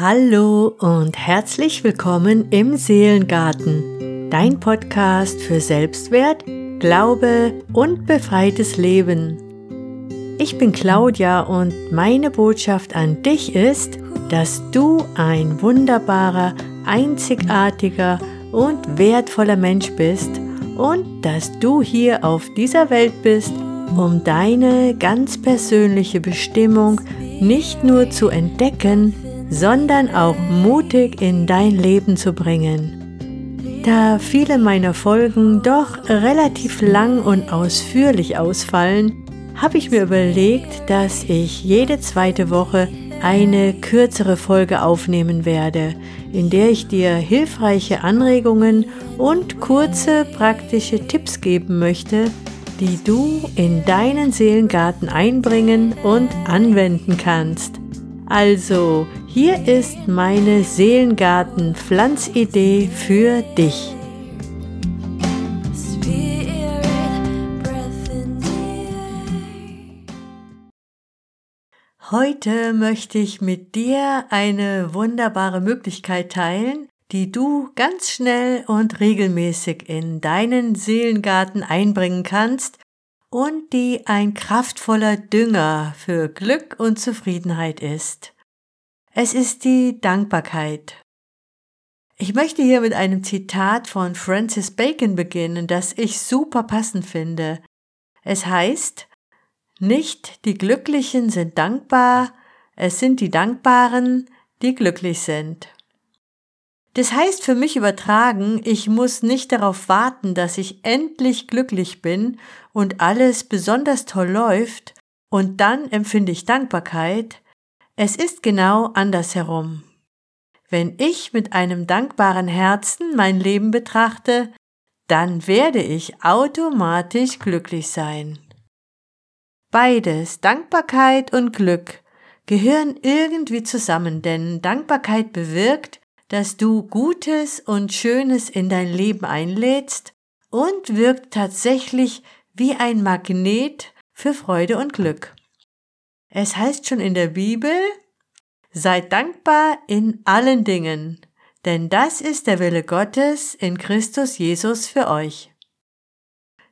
Hallo und herzlich willkommen im Seelengarten, dein Podcast für Selbstwert, Glaube und befreites Leben. Ich bin Claudia und meine Botschaft an dich ist, dass du ein wunderbarer, einzigartiger und wertvoller Mensch bist und dass du hier auf dieser Welt bist, um deine ganz persönliche Bestimmung nicht nur zu entdecken, sondern auch mutig in dein Leben zu bringen. Da viele meiner Folgen doch relativ lang und ausführlich ausfallen, habe ich mir überlegt, dass ich jede zweite Woche eine kürzere Folge aufnehmen werde, in der ich dir hilfreiche Anregungen und kurze praktische Tipps geben möchte, die du in deinen Seelengarten einbringen und anwenden kannst. Also, hier ist meine Seelengarten-Pflanzidee für dich. Heute möchte ich mit dir eine wunderbare Möglichkeit teilen, die du ganz schnell und regelmäßig in deinen Seelengarten einbringen kannst und die ein kraftvoller Dünger für Glück und Zufriedenheit ist. Es ist die Dankbarkeit. Ich möchte hier mit einem Zitat von Francis Bacon beginnen, das ich super passend finde. Es heißt, nicht die Glücklichen sind dankbar, es sind die Dankbaren, die glücklich sind. Das heißt für mich übertragen, ich muss nicht darauf warten, dass ich endlich glücklich bin und alles besonders toll läuft, und dann empfinde ich Dankbarkeit. Es ist genau andersherum. Wenn ich mit einem dankbaren Herzen mein Leben betrachte, dann werde ich automatisch glücklich sein. Beides, Dankbarkeit und Glück, gehören irgendwie zusammen, denn Dankbarkeit bewirkt, dass du Gutes und Schönes in dein Leben einlädst und wirkt tatsächlich wie ein Magnet für Freude und Glück. Es heißt schon in der Bibel, seid dankbar in allen Dingen, denn das ist der Wille Gottes in Christus Jesus für euch.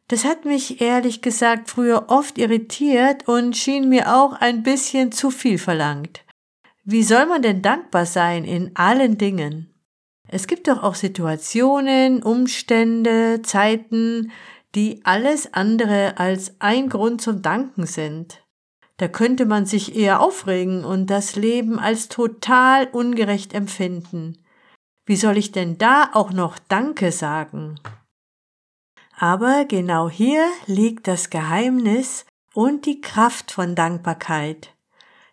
Das hat mich ehrlich gesagt früher oft irritiert und schien mir auch ein bisschen zu viel verlangt. Wie soll man denn dankbar sein in allen Dingen? Es gibt doch auch Situationen, Umstände, Zeiten, die alles andere als ein Grund zum Danken sind. Da könnte man sich eher aufregen und das Leben als total ungerecht empfinden. Wie soll ich denn da auch noch Danke sagen? Aber genau hier liegt das Geheimnis und die Kraft von Dankbarkeit.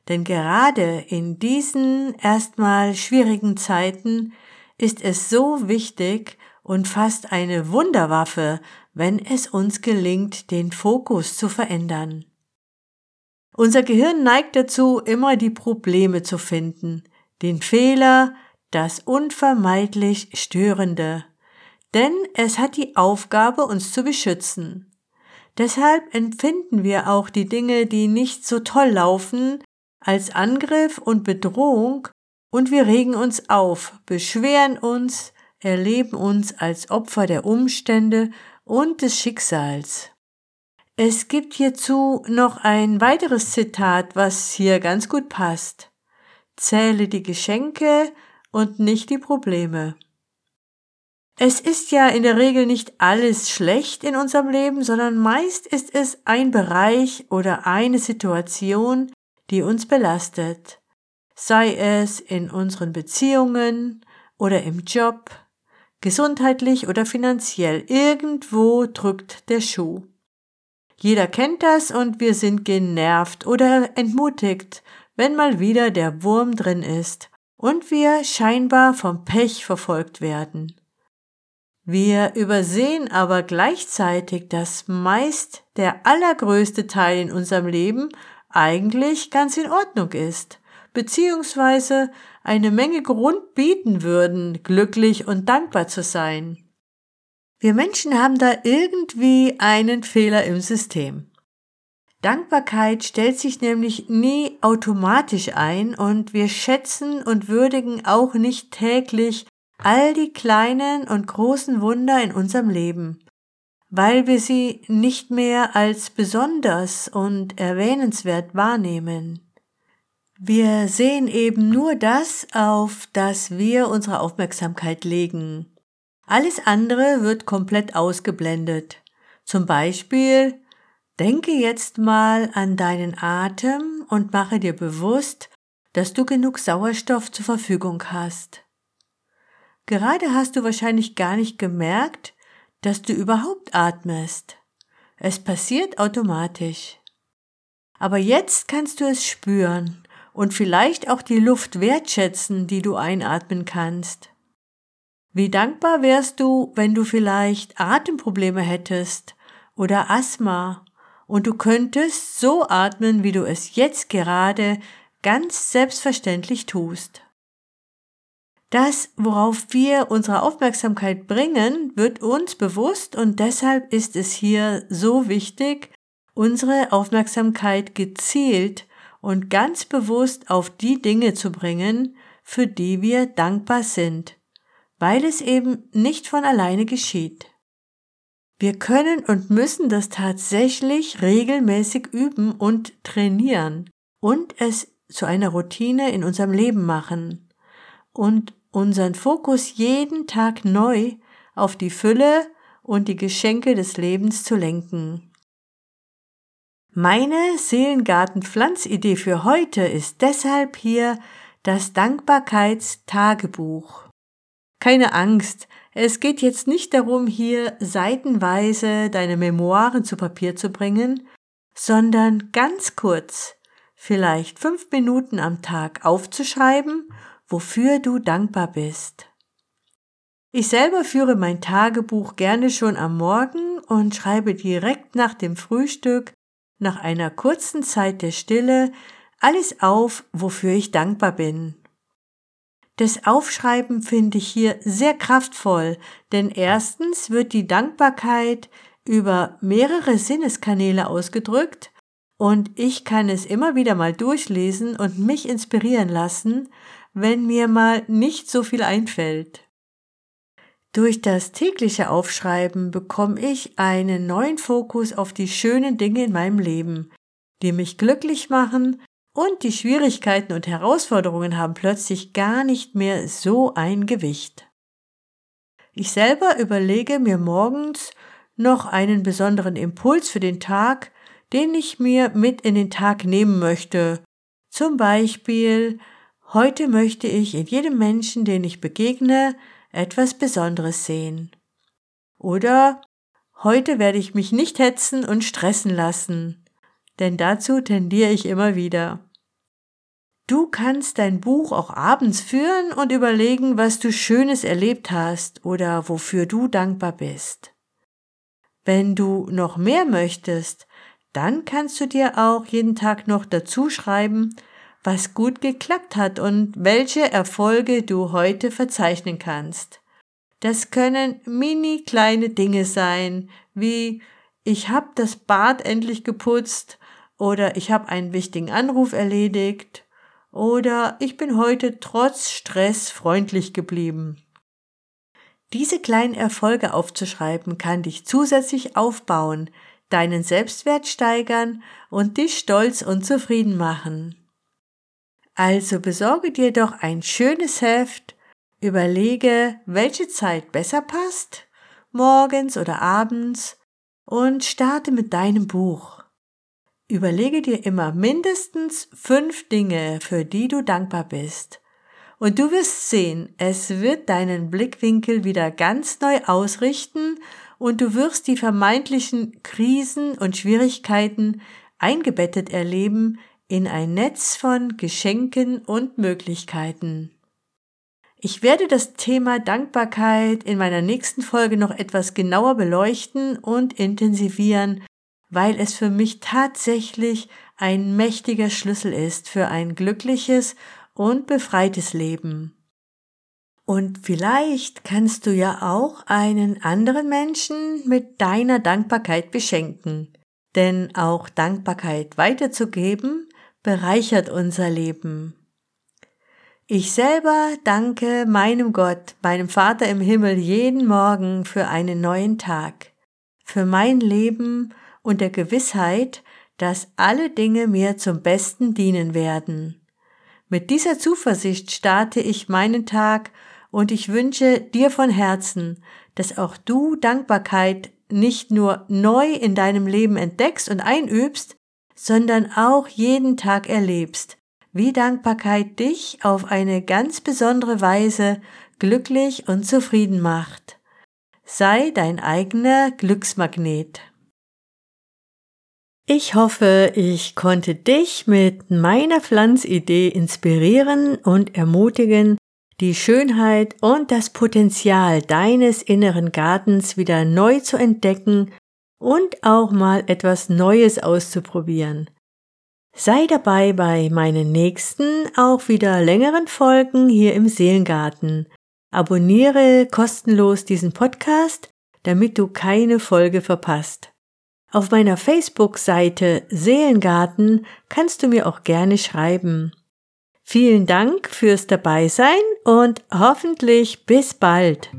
Denn gerade in diesen erstmal schwierigen Zeiten ist es so wichtig und fast eine Wunderwaffe, wenn es uns gelingt, den Fokus zu verändern. Unser Gehirn neigt dazu, immer die Probleme zu finden, den Fehler, das unvermeidlich Störende, denn es hat die Aufgabe, uns zu beschützen. Deshalb empfinden wir auch die Dinge, die nicht so toll laufen, als Angriff und Bedrohung und wir regen uns auf, beschweren uns, erleben uns als Opfer der Umstände und des Schicksals. Es gibt hierzu noch ein weiteres Zitat, was hier ganz gut passt. Zähle die Geschenke und nicht die Probleme. Es ist ja in der Regel nicht alles schlecht in unserem Leben, sondern meist ist es ein Bereich oder eine Situation, die uns belastet, sei es in unseren Beziehungen oder im Job, gesundheitlich oder finanziell, irgendwo drückt der Schuh. Jeder kennt das und wir sind genervt oder entmutigt, wenn mal wieder der Wurm drin ist und wir scheinbar vom Pech verfolgt werden. Wir übersehen aber gleichzeitig, dass meist der allergrößte Teil in unserem Leben eigentlich ganz in Ordnung ist, beziehungsweise eine Menge Grund bieten würden, glücklich und dankbar zu sein. Wir Menschen haben da irgendwie einen Fehler im System. Dankbarkeit stellt sich nämlich nie automatisch ein und wir schätzen und würdigen auch nicht täglich all die kleinen und großen Wunder in unserem Leben, weil wir sie nicht mehr als besonders und erwähnenswert wahrnehmen. Wir sehen eben nur das, auf das wir unsere Aufmerksamkeit legen. Alles andere wird komplett ausgeblendet. Zum Beispiel Denke jetzt mal an deinen Atem und mache dir bewusst, dass du genug Sauerstoff zur Verfügung hast. Gerade hast du wahrscheinlich gar nicht gemerkt, dass du überhaupt atmest. Es passiert automatisch. Aber jetzt kannst du es spüren und vielleicht auch die Luft wertschätzen, die du einatmen kannst. Wie dankbar wärst du, wenn du vielleicht Atemprobleme hättest oder Asthma und du könntest so atmen, wie du es jetzt gerade ganz selbstverständlich tust. Das, worauf wir unsere Aufmerksamkeit bringen, wird uns bewusst und deshalb ist es hier so wichtig, unsere Aufmerksamkeit gezielt und ganz bewusst auf die Dinge zu bringen, für die wir dankbar sind, weil es eben nicht von alleine geschieht. Wir können und müssen das tatsächlich regelmäßig üben und trainieren und es zu einer Routine in unserem Leben machen und unseren Fokus jeden Tag neu auf die Fülle und die Geschenke des Lebens zu lenken. Meine Seelengarten-Pflanzidee für heute ist deshalb hier das Dankbarkeitstagebuch. Keine Angst, es geht jetzt nicht darum, hier seitenweise deine Memoiren zu Papier zu bringen, sondern ganz kurz, vielleicht fünf Minuten am Tag aufzuschreiben, wofür du dankbar bist. Ich selber führe mein Tagebuch gerne schon am Morgen und schreibe direkt nach dem Frühstück, nach einer kurzen Zeit der Stille, alles auf, wofür ich dankbar bin. Das Aufschreiben finde ich hier sehr kraftvoll, denn erstens wird die Dankbarkeit über mehrere Sinneskanäle ausgedrückt und ich kann es immer wieder mal durchlesen und mich inspirieren lassen, wenn mir mal nicht so viel einfällt. Durch das tägliche Aufschreiben bekomme ich einen neuen Fokus auf die schönen Dinge in meinem Leben, die mich glücklich machen und die Schwierigkeiten und Herausforderungen haben plötzlich gar nicht mehr so ein Gewicht. Ich selber überlege mir morgens noch einen besonderen Impuls für den Tag, den ich mir mit in den Tag nehmen möchte. Zum Beispiel, heute möchte ich in jedem Menschen, den ich begegne, etwas Besonderes sehen. Oder heute werde ich mich nicht hetzen und stressen lassen, denn dazu tendiere ich immer wieder. Du kannst dein Buch auch abends führen und überlegen, was du Schönes erlebt hast oder wofür du dankbar bist. Wenn du noch mehr möchtest, dann kannst du dir auch jeden Tag noch dazu schreiben, was gut geklappt hat und welche Erfolge du heute verzeichnen kannst. Das können mini kleine Dinge sein, wie ich habe das Bad endlich geputzt oder ich habe einen wichtigen Anruf erledigt oder ich bin heute trotz Stress freundlich geblieben. Diese kleinen Erfolge aufzuschreiben kann dich zusätzlich aufbauen, deinen Selbstwert steigern und dich stolz und zufrieden machen. Also besorge dir doch ein schönes Heft, überlege, welche Zeit besser passt, morgens oder abends, und starte mit deinem Buch. Überlege dir immer mindestens fünf Dinge, für die du dankbar bist. Und du wirst sehen, es wird deinen Blickwinkel wieder ganz neu ausrichten und du wirst die vermeintlichen Krisen und Schwierigkeiten eingebettet erleben in ein Netz von Geschenken und Möglichkeiten. Ich werde das Thema Dankbarkeit in meiner nächsten Folge noch etwas genauer beleuchten und intensivieren, weil es für mich tatsächlich ein mächtiger Schlüssel ist für ein glückliches und befreites Leben. Und vielleicht kannst du ja auch einen anderen Menschen mit deiner Dankbarkeit beschenken. denn auch Dankbarkeit weiterzugeben bereichert unser Leben. Ich selber danke meinem Gott, meinem Vater im Himmel jeden Morgen für einen neuen Tag, für mein Leben und der Gewissheit, dass alle Dinge mir zum Besten dienen werden. Mit dieser Zuversicht starte ich meinen Tag und ich wünsche dir von Herzen, dass auch du Dankbarkeit nicht nur neu in deinem Leben entdeckst und einübst, sondern auch jeden Tag erlebst, wie Dankbarkeit dich auf eine ganz besondere Weise glücklich und zufrieden macht. Sei dein eigener Glücksmagnet. Ich hoffe, ich konnte dich mit meiner Pflanzidee inspirieren und ermutigen, die Schönheit und das Potenzial deines inneren Gartens wieder neu zu entdecken und auch mal etwas Neues auszuprobieren. Sei dabei bei meinen nächsten, auch wieder längeren Folgen hier im Seelengarten. Abonniere kostenlos diesen Podcast, damit du keine Folge verpasst. Auf meiner Facebook-Seite Seelengarten kannst du mir auch gerne schreiben. Vielen Dank fürs Dabeisein und hoffentlich bis bald.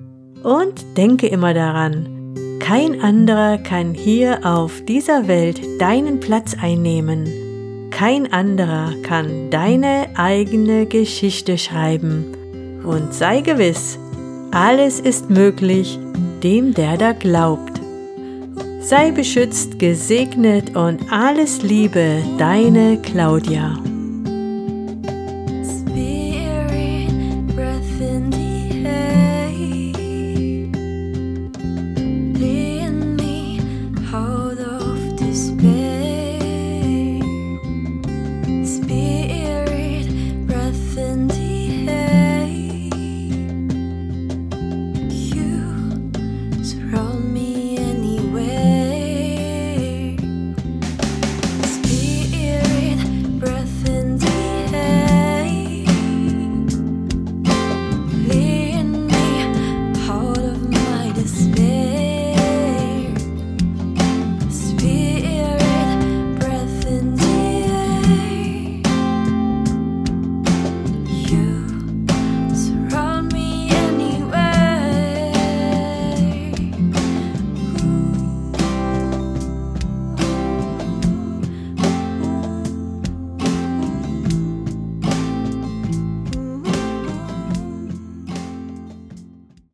Und denke immer daran, kein anderer kann hier auf dieser Welt deinen Platz einnehmen. Kein anderer kann deine eigene Geschichte schreiben. Und sei gewiss, alles ist möglich dem, der da glaubt. Sei beschützt, gesegnet und alles Liebe, deine Claudia.